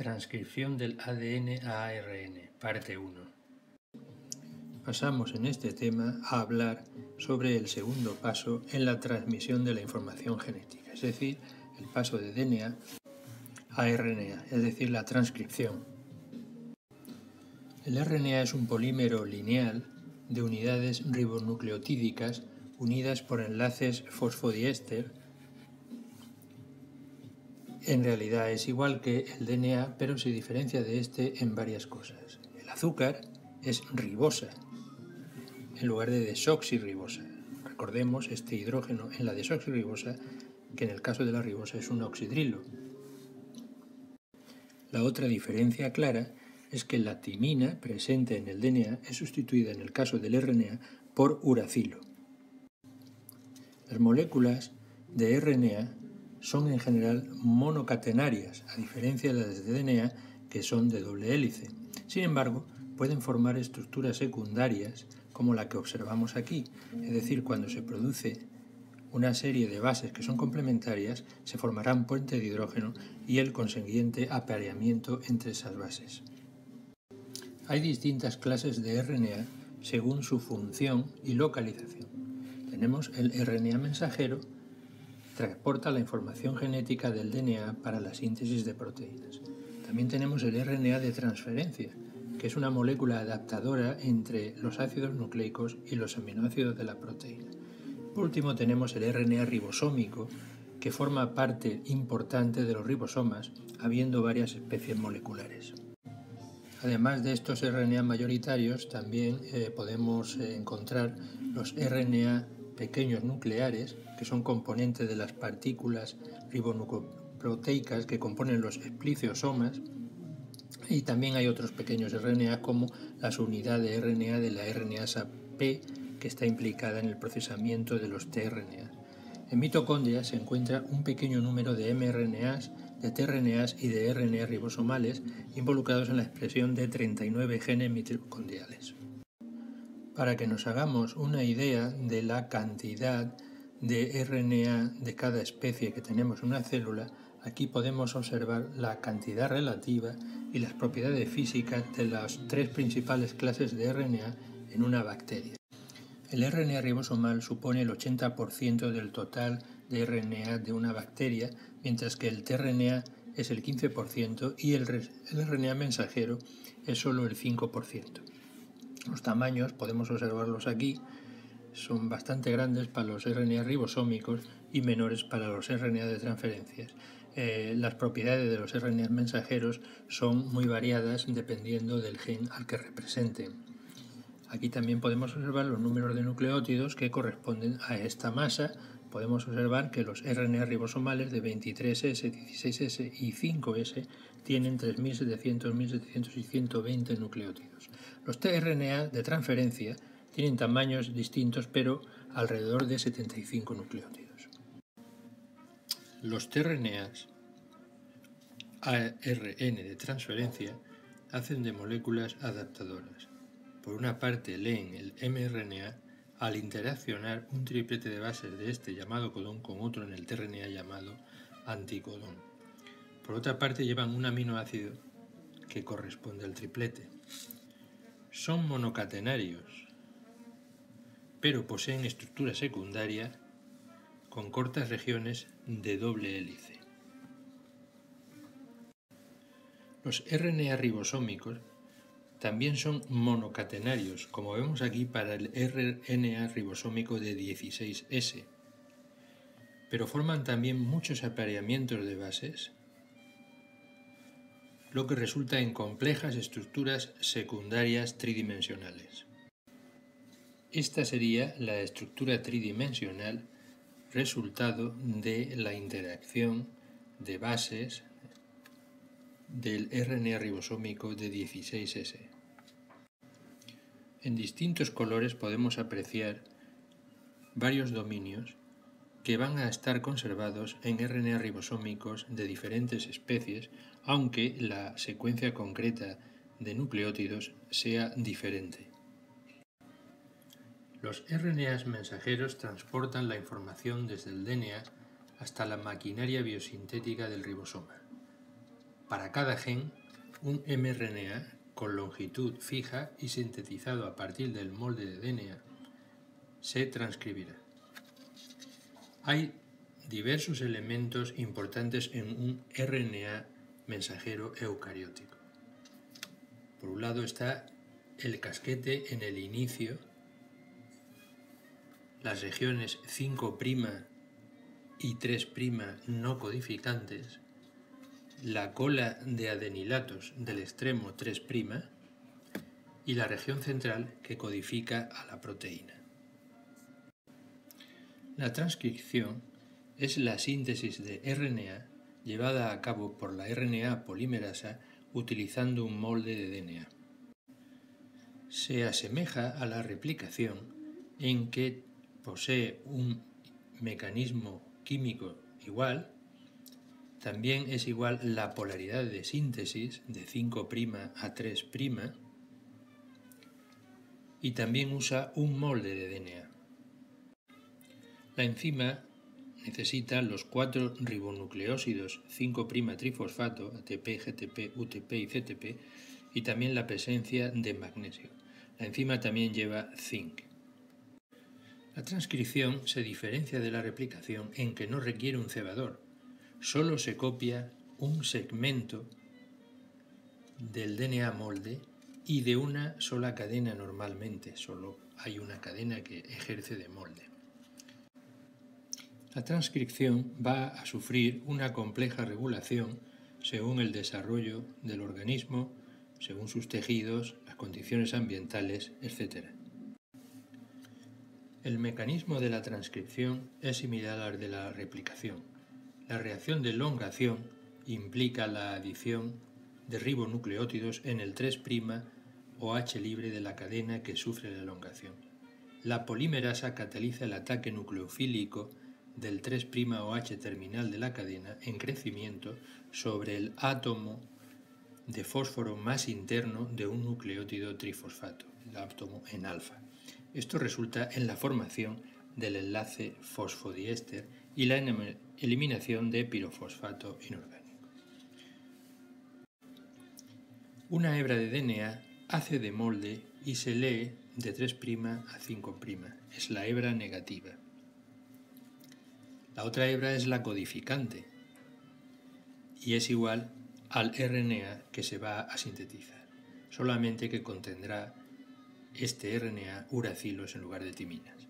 Transcripción del ADN a ARN, parte 1. Pasamos en este tema a hablar sobre el segundo paso en la transmisión de la información genética, es decir, el paso de DNA a RNA, es decir, la transcripción. El RNA es un polímero lineal de unidades ribonucleotídicas unidas por enlaces fosfodiéster en realidad es igual que el DNA, pero se diferencia de este en varias cosas. El azúcar es ribosa en lugar de desoxirribosa. Recordemos este hidrógeno en la desoxirribosa, que en el caso de la ribosa es un oxidrilo. La otra diferencia clara es que la timina presente en el DNA es sustituida en el caso del RNA por uracilo. Las moléculas de RNA son en general monocatenarias, a diferencia de las de DNA que son de doble hélice. Sin embargo, pueden formar estructuras secundarias como la que observamos aquí, es decir, cuando se produce una serie de bases que son complementarias, se formarán puentes de hidrógeno y el consiguiente apareamiento entre esas bases. Hay distintas clases de RNA según su función y localización. Tenemos el RNA mensajero, transporta la información genética del DNA para la síntesis de proteínas. También tenemos el RNA de transferencia, que es una molécula adaptadora entre los ácidos nucleicos y los aminoácidos de la proteína. Por último tenemos el RNA ribosómico, que forma parte importante de los ribosomas, habiendo varias especies moleculares. Además de estos RNA mayoritarios, también eh, podemos eh, encontrar los RNA pequeños nucleares, que son componentes de las partículas ribonucleoproteicas que componen los espliciosomas, y también hay otros pequeños RNA como las unidades de RNA de la RNasa P, que está implicada en el procesamiento de los tRNA. En mitocondria se encuentra un pequeño número de mRNAs, de tRNAs y de RNA ribosomales involucrados en la expresión de 39 genes mitocondriales. Para que nos hagamos una idea de la cantidad de RNA de cada especie que tenemos en una célula, aquí podemos observar la cantidad relativa y las propiedades físicas de las tres principales clases de RNA en una bacteria. El RNA ribosomal supone el 80% del total de RNA de una bacteria, mientras que el tRNA es el 15% y el, RNA mensajero es solo el 5%. Los tamaños podemos observarlos aquí, son bastante grandes para los RNA ribosómicos y menores para los RNA de transferencias. Eh, las propiedades de los RNA mensajeros son muy variadas dependiendo del gen al que representen. Aquí también podemos observar los números de nucleótidos que corresponden a esta masa. Podemos observar que los RNA ribosomales de 23S, 16S y 5S tienen 3.700, 1.700 y 120 nucleótidos. Los tRNA de transferencia tienen tamaños distintos, pero alrededor de 75 nucleótidos. Los tRNAs ARN de transferencia hacen de moléculas adaptadoras. Por una parte leen el mRNA al interaccionar un triplete de bases de este llamado codón con otro en el tRNA llamado anticodón. Por otra parte llevan un aminoácido que corresponde al triplete son monocatenarios, pero poseen estructura secundaria con cortas regiones de doble hélice. Los RNA ribosómicos también son monocatenarios, como vemos aquí para el RNA ribosómico de 16S, pero forman también muchos apareamientos de bases lo que resulta en complejas estructuras secundarias tridimensionales. Esta sería la estructura tridimensional resultado de la interacción de bases del RNA ribosómico de 16S. En distintos colores podemos apreciar varios dominios que van a estar conservados en RNA ribosómicos de diferentes especies, aunque la secuencia concreta de nucleótidos sea diferente. Los RNAs mensajeros transportan la información desde el DNA hasta la maquinaria biosintética del ribosoma. Para cada gen, un mRNA con longitud fija y sintetizado a partir del molde de DNA se transcribirá. Hay diversos elementos importantes en un RNA mensajero eucariótico. Por un lado está el casquete en el inicio, las regiones 5' y 3' no codificantes, la cola de adenilatos del extremo 3' y la región central que codifica a la proteína. La transcripción es la síntesis de RNA llevada a cabo por la RNA polimerasa utilizando un molde de DNA. Se asemeja a la replicación en que posee un mecanismo químico igual también es igual la polaridad de síntesis de 5' a 3' y también usa un molde de DNA. La enzima necesita los cuatro ribonucleósidos 5' trifosfato, ATP, GTP, UTP y CTP, y también la presencia de magnesio. La enzima también lleva zinc. La transcripción se diferencia de la replicación en que no requiere un cebador, solo se copia un segmento del DNA molde y de una sola cadena normalmente, solo hay una cadena que ejerce de molde. La transcripción va a sufrir una compleja regulación según el desarrollo del organismo, según sus tejidos, las condiciones ambientales, etc. El mecanismo de la transcripción es similar al de la replicación. La reacción de elongación implica la adición de ribonucleótidos en el 3' o H libre de la cadena que sufre la elongación. La polimerasa cataliza el ataque nucleofílico del 3' o H terminal de la cadena en crecimiento sobre el átomo de fósforo más interno de un nucleótido trifosfato, el átomo en alfa. Esto resulta en la formación del enlace fosfodiéster y la eliminación de pirofosfato inorgánico. Una hebra de DNA hace de molde y se lee de 3' a 5'. Es la hebra negativa. La otra hebra es la codificante y es igual al RNA que se va a sintetizar, solamente que contendrá este RNA uracilos en lugar de timinas.